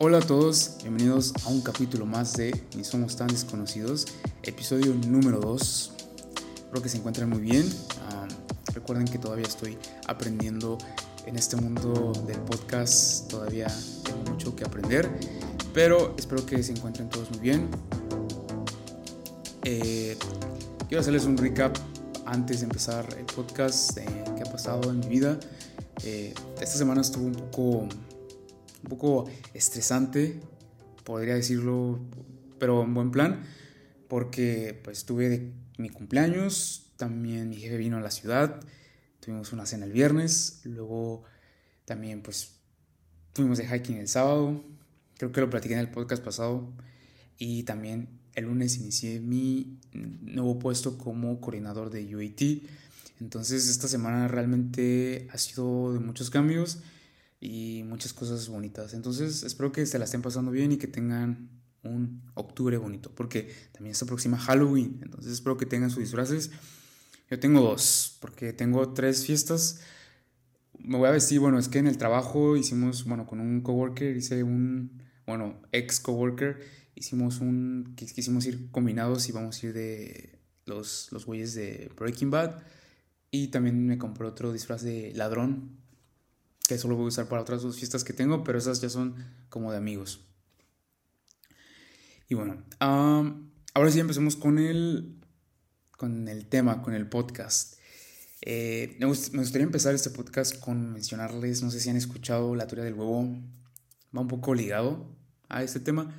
Hola a todos, bienvenidos a un capítulo más de Ni Somos Tan Desconocidos, episodio número 2. Espero que se encuentren muy bien. Ah, recuerden que todavía estoy aprendiendo en este mundo del podcast, todavía tengo mucho que aprender, pero espero que se encuentren todos muy bien. Eh, quiero hacerles un recap antes de empezar el podcast de qué ha pasado en mi vida. Eh, esta semana estuvo un poco, un poco estresante, podría decirlo, pero en buen plan, porque pues tuve de mi cumpleaños, también mi jefe vino a la ciudad, tuvimos una cena el viernes, luego también pues fuimos de hiking el sábado, creo que lo platiqué en el podcast pasado, y también el lunes inicié mi nuevo puesto como coordinador de UAT. Entonces esta semana realmente ha sido de muchos cambios y muchas cosas bonitas. Entonces espero que se la estén pasando bien y que tengan un octubre bonito, porque también se aproxima Halloween. Entonces espero que tengan sus disfraces. Yo tengo dos, porque tengo tres fiestas. Me voy a vestir, bueno, es que en el trabajo hicimos, bueno, con un coworker, hice un, bueno, ex coworker, hicimos un, quisimos ir combinados y vamos a ir de los, los güeyes de Breaking Bad. Y también me compré otro disfraz de ladrón, que solo voy a usar para otras dos fiestas que tengo, pero esas ya son como de amigos. Y bueno, ahora sí empecemos con el, con el tema, con el podcast. Eh, me, gustaría empezar este podcast con mencionarles, no sé si han escuchado la teoría del huevo, va un poco ligado a este tema.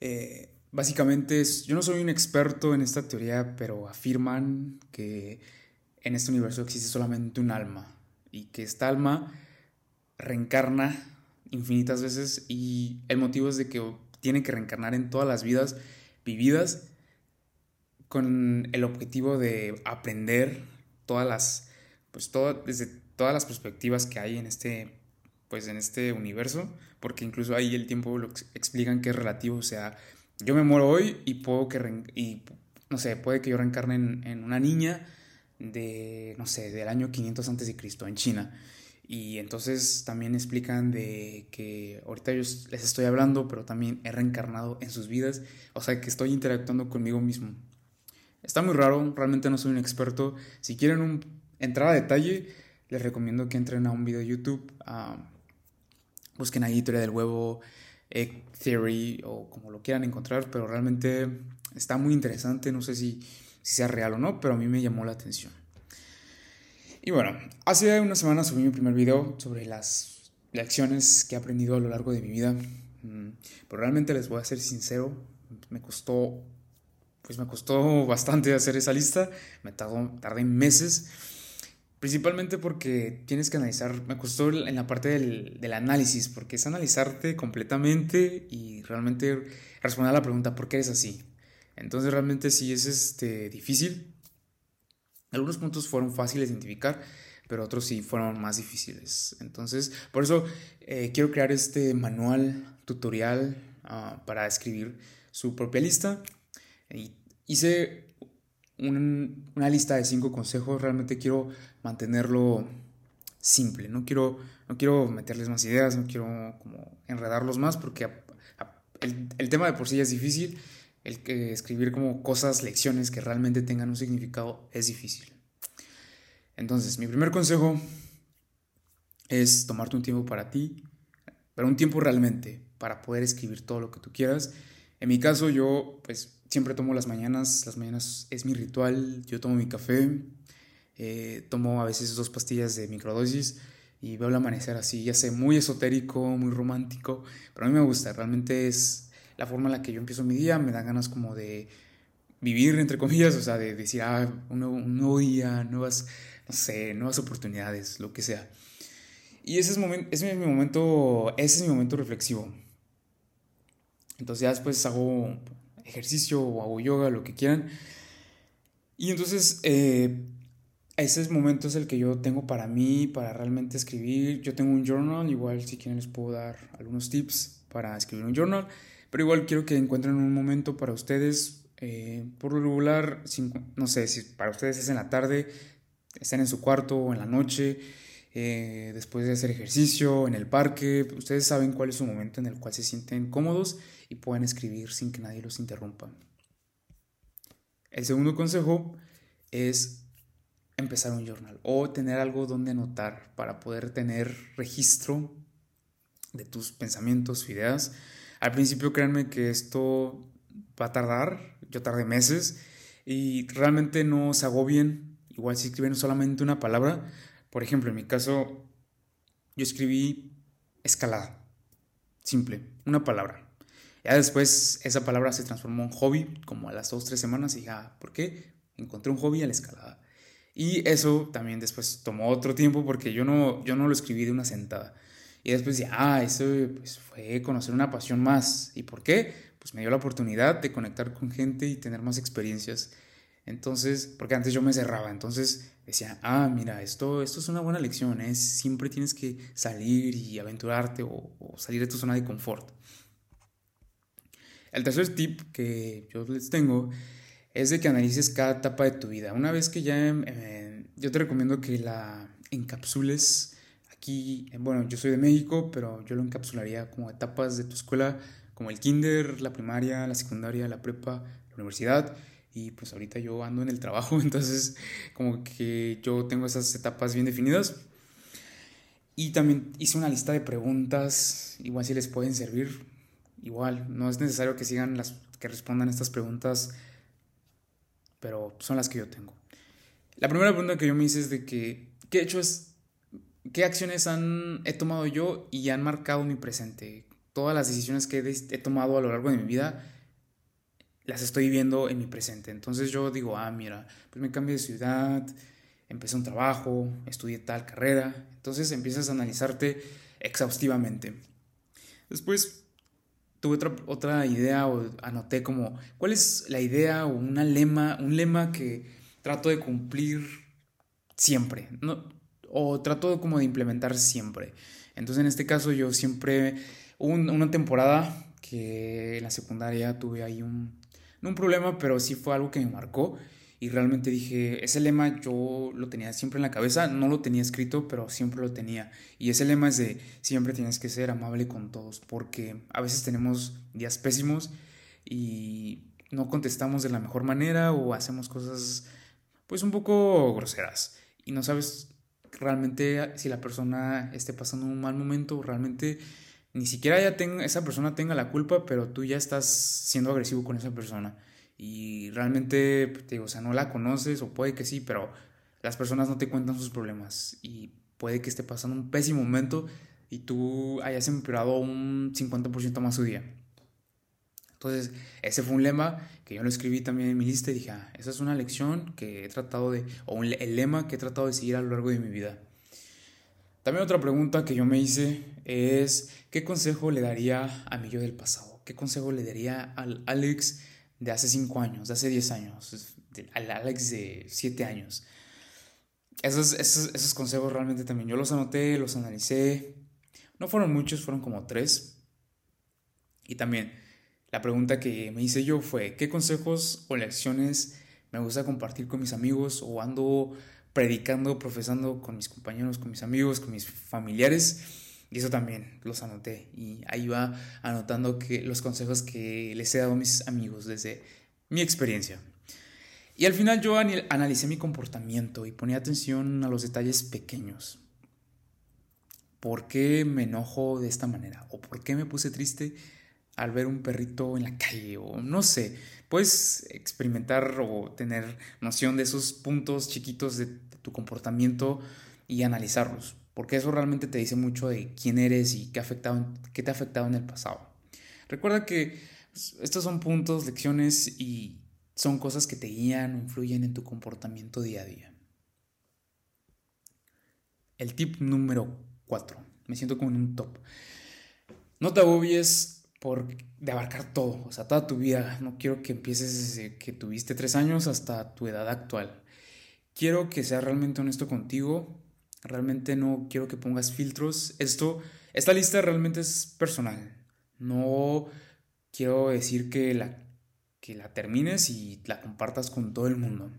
Eh, básicamente, es, yo no soy un experto en esta teoría, pero afirman que en este universo existe solamente un alma y que esta alma reencarna infinitas veces y el motivo es de que tiene que reencarnar en todas las vidas vividas con el objetivo de aprender todas las pues todo, desde todas las perspectivas que hay en este pues en este universo porque incluso ahí el tiempo lo explican que es relativo o sea yo me muero hoy y puedo que y no sé puede que yo reencarne en, en una niña de, no sé, del año 500 antes de Cristo en China. Y entonces también explican de que ahorita yo les estoy hablando, pero también he reencarnado en sus vidas, o sea que estoy interactuando conmigo mismo. Está muy raro, realmente no soy un experto. Si quieren un, entrar a detalle, les recomiendo que entren a un video de YouTube, busquen ahí teoría del huevo, Egg Theory o como lo quieran encontrar, pero realmente está muy interesante, no sé si si sea real o no, pero a mí me llamó la atención. Y bueno, hace una semana subí mi primer video sobre las lecciones que he aprendido a lo largo de mi vida. Mm, pero realmente les voy a ser sincero, me costó, pues me costó bastante hacer esa lista, me tardó, tardé meses, principalmente porque tienes que analizar, me costó en la parte del, del análisis, porque es analizarte completamente y realmente responder a la pregunta, ¿por qué eres así? Entonces realmente sí es este, difícil. Algunos puntos fueron fáciles de identificar, pero otros sí fueron más difíciles. Entonces, por eso eh, quiero crear este manual tutorial ah, para escribir su propia lista. Y hice una lista de cinco consejos. Realmente quiero mantenerlo simple. No quiero, no quiero meterles más ideas, no quiero como enredarlos más porque el, el tema de por sí ya es difícil el que escribir como cosas, lecciones que realmente tengan un significado es difícil. Entonces, mi primer consejo es tomarte un tiempo para ti, pero un tiempo realmente para poder escribir todo lo que tú quieras. En mi caso, yo pues siempre tomo las mañanas, las mañanas es mi ritual, yo tomo mi café, eh, tomo a veces dos pastillas de microdosis y veo el amanecer así, ya sé, muy esotérico, muy romántico, pero a mí me gusta, realmente es la forma en la que yo empiezo mi día, me da ganas como de vivir, entre comillas, o sea, de decir, ah, un nuevo, día, nuevas, no sé, nuevas oportunidades, lo que sea. Y ese es, ese es mi momento, ese es mi momento reflexivo. Entonces ya después hago ejercicio o hago yoga, lo que quieran. Y entonces eh, ese momento es el que yo tengo para mí, para realmente escribir. Yo tengo un journal, igual si quieren les puedo dar algunos tips para escribir un journal. Pero igual quiero que encuentren un momento para ustedes. Eh, por lo regular, no sé, si para ustedes es en la tarde, estén en su cuarto o en la noche. eh, después de hacer ejercicio, en el parque. Ustedes saben cuál es su momento en el cual se sienten cómodos y pueden escribir sin que nadie los interrumpa. El segundo consejo es empezar un journal o tener algo donde anotar para poder tener registro de tus pensamientos, ideas. Al principio créanme que esto va a tardar, yo tardé meses y realmente no se agobien, igual si escriben solamente una palabra, por ejemplo, en mi caso yo escribí escalada, simple, una palabra. Ya después esa palabra se transformó en hobby, como a las dos, tres semanas, y dije, ah, ¿por qué? Encontré un hobby a la escalada. Y eso también después tomó otro tiempo porque yo no, yo no lo escribí de una sentada. Y después dije, ah, eso pues, fue conocer una pasión más. ¿Y por qué? Pues me dio la oportunidad de conectar con gente y tener más experiencias. Entonces, porque antes yo me cerraba, entonces decía, ah, mira, esto, esto es una buena lección, ¿eh? siempre tienes que salir y aventurarte o, salir de tu zona de confort. El tercer tip que yo les tengo es de que analices cada etapa de tu vida. Una vez que ya, eh, yo te recomiendo que la encapsules aquí, bueno, yo soy de México, pero yo lo encapsularía como etapas de tu escuela, como el kinder, la primaria, la secundaria, la prepa, la universidad. Y pues ahorita yo ando en el trabajo, entonces como que yo tengo esas etapas bien definidas. Y también hice una lista de preguntas, igual si les pueden servir. Igual, no es necesario que sigan las que respondan estas preguntas pero son las que yo tengo. La primera pregunta que yo me hice es de que, ¿qué he hecho es, qué acciones han, he tomado yo y han marcado mi presente? Todas las decisiones que he, tomado a lo largo de mi vida las estoy viendo en mi presente. Entonces yo digo, ah, mira, pues me cambié de ciudad, empecé un trabajo, estudié tal carrera. Entonces empiezas a analizarte exhaustivamente. Después tuve otra, otra idea o anoté como, ¿cuál es la idea o una lema, un lema que trato de cumplir siempre? ¿no? O trato como de implementar siempre. Entonces en este caso yo siempre, una temporada que en la secundaria tuve ahí un, no un problema, pero sí fue algo que me marcó y realmente dije, ese lema yo lo tenía siempre en la cabeza, no lo tenía escrito, pero siempre lo tenía. Y ese lema es de, siempre tienes que ser amable con todos, porque a veces tenemos días pésimos y no contestamos de la mejor manera o hacemos cosas pues un poco groseras y no sabes realmente si la persona esté pasando un mal momento realmente ni siquiera ya tenga, esa persona tenga la culpa, pero tú ya estás siendo agresivo con esa persona y realmente, pues, te digo, o sea, no la conoces o puede que sí, pero las personas no te cuentan sus problemas y puede que esté pasando un pésimo momento y tú hayas empeorado un 50% más su día. Entonces, ese fue un lema que yo lo escribí también en mi lista y dije, ah, esa es una lección que he tratado de, o el lema que he tratado de seguir a lo largo de mi vida. También otra pregunta que yo me hice es, ¿qué consejo le daría a mi yo del pasado? ¿Qué consejo le daría al Alex de hace 5 años, de hace 10 años, al Alex de 7 años. Esos, esos, esos, consejos realmente también yo los anoté, los analicé. No fueron muchos, fueron como 3. Y también la pregunta que me hice yo fue, ¿qué consejos o lecciones me gusta compartir con mis amigos o ando predicando, profesando con mis compañeros, con mis amigos, con mis familiares? Y eso también los anoté. Y ahí va anotando que los consejos que les he dado a mis amigos desde mi experiencia. Y al final yo analicé mi comportamiento y ponía atención a los detalles pequeños. ¿Por qué me enojo de esta manera? ¿O por qué me puse triste al ver un perrito en la calle? O no sé, puedes experimentar o tener noción de esos puntos chiquitos de tu comportamiento y analizarlos porque eso realmente te dice mucho de quién eres y qué, afectado, qué te ha afectado en el pasado. Recuerda que estos son puntos, lecciones y son cosas que te guían o influyen en tu comportamiento día a día. El tip número 4. Me siento como en un top. No te agobies por de abarcar todo, o sea, toda tu vida. No quiero que empieces desde que tuviste tres años hasta tu edad actual. Quiero que seas realmente honesto contigo Realmente no quiero que pongas filtros. Esto, esta lista realmente es personal. No quiero decir que la, que la termines y la compartas con todo el mundo.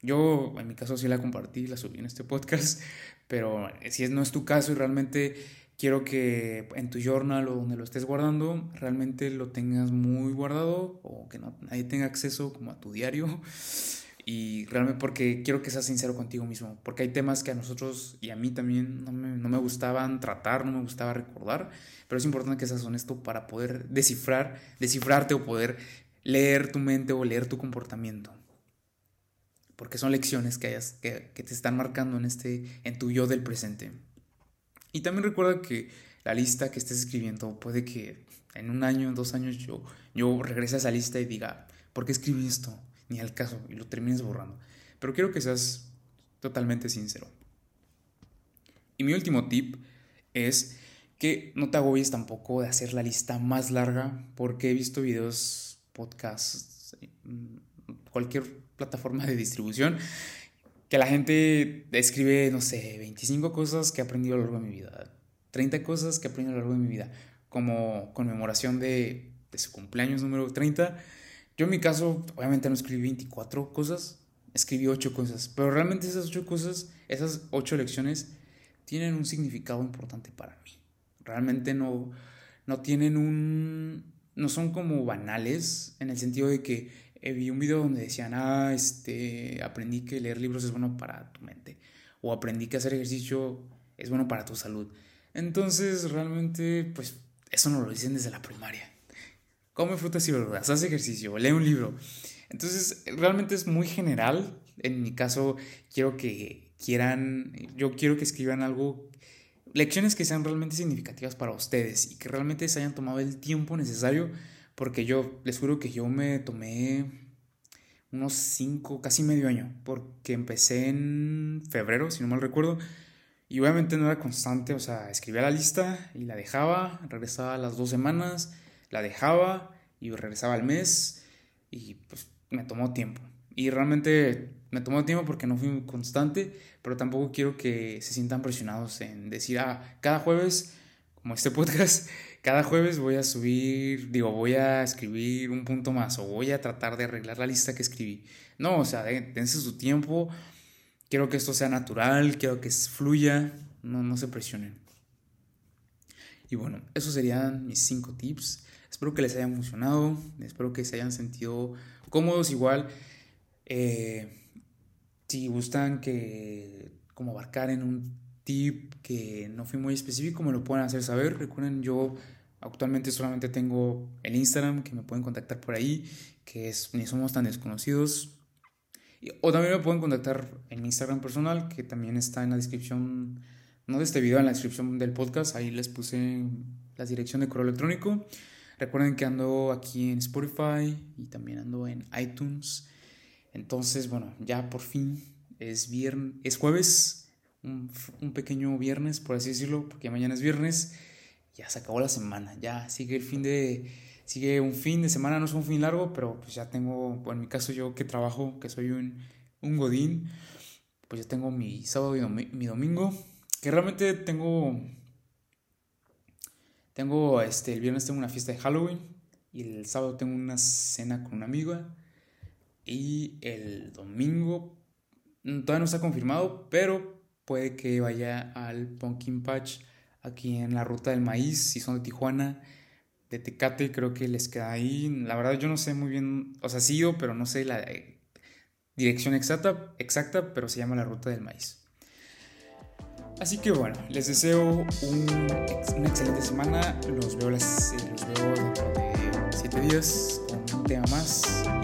Yo en mi caso sí la compartí, la subí en este podcast, pero si no es tu caso y realmente quiero que en tu journal o donde lo estés guardando, realmente lo tengas muy guardado o que no, nadie tenga acceso como a tu diario. Y realmente porque quiero que seas sincero contigo mismo, porque hay temas que a nosotros y a mí también no me, no me gustaban tratar, no me gustaba recordar, pero es importante que seas honesto para poder descifrar, descifrarte o poder leer tu mente o leer tu comportamiento. Porque son lecciones que, hayas, que, que te están marcando en, este, en tu yo del presente. Y también recuerda que la lista que estés escribiendo puede que en un año, dos años yo, yo regrese a esa lista y diga, ¿por qué escribí esto? Ni al caso, y lo termines borrando. Pero quiero que seas totalmente sincero. Y mi último tip es que no te agobies tampoco de hacer la lista más larga, porque he visto videos, podcasts, mm, cualquier plataforma de distribución que la gente escribe, no sé, 25 cosas que he aprendido a lo largo de mi vida, 30 cosas que he aprendido a lo largo de mi vida, como conmemoración de, de su cumpleaños número 30. Yo en mi caso, obviamente no escribí 24 cosas, escribí 8 cosas, pero realmente esas 8 cosas, esas 8 lecciones, tienen un significado importante para mí. Realmente no, no tienen un... no son como banales, en el sentido de que eh, vi un video donde decían, ah, este, aprendí que leer libros es bueno para tu mente, o aprendí que hacer ejercicio es bueno para tu salud. Entonces, realmente, pues, eso no lo dicen desde la primaria. Come frutas y verduras, haz ejercicio, lee un libro. Entonces, realmente es muy general. En mi caso, quiero que quieran, yo quiero que escriban algo, lecciones que sean realmente significativas para ustedes y que realmente se hayan tomado el tiempo necesario porque yo les juro que yo me tomé unos cinco, casi medio año, porque empecé en febrero, si no mal recuerdo, y obviamente no era constante, o sea, escribía la lista y la dejaba, regresaba las dos semanas, la dejaba y regresaba al mes, y pues me tomó tiempo. Y realmente me tomó tiempo porque no fui constante, pero tampoco quiero que se sientan presionados en decir, ah, cada jueves, como este podcast, cada jueves voy a subir, digo, voy a escribir un punto más o voy a tratar de arreglar la lista que escribí. No, o sea, dense su tiempo. Quiero que esto sea natural, quiero que fluya, no, no se presionen. Y bueno, esos serían mis cinco tips. Espero que les hayan funcionado, espero que se hayan sentido cómodos igual. Eh, si gustan que como abarcar en un tip que no fui muy específico, me lo pueden hacer saber. Recuerden, yo Actualmente solamente tengo el Instagram, que me pueden contactar por ahí, que es ni somos tan desconocidos. O también me pueden contactar en mi Instagram personal, que también está en la descripción, no de este video, en la descripción del podcast. Ahí les puse la dirección de correo electrónico. Recuerden que ando aquí en Spotify y también ando en iTunes. Entonces, bueno, ya por fin es viernes, es jueves, un, pequeño viernes, por así decirlo, porque mañana es viernes ya se acabó la semana, ya sigue el fin de, sigue un fin de semana, no es un fin largo, pero pues ya tengo, en mi caso yo que trabajo, que soy un, un godín, pues ya tengo mi sábado y mi domingo, que realmente tengo, tengo, este, el viernes tengo una fiesta de Halloween y el sábado tengo una cena con una amiga y el domingo mm, todavía no está confirmado, pero puede que vaya al Pumpkin Patch aquí en la ruta del maíz, si son de Tijuana, de Tecate, creo que les queda ahí. La verdad yo no sé muy bien, o sea, sí pero no sé la eh, dirección exacta, exacta, pero se llama la ruta del maíz. Así que bueno, les deseo una excelente semana. Los veo, las, los veo dentro de 7 días con un tema más.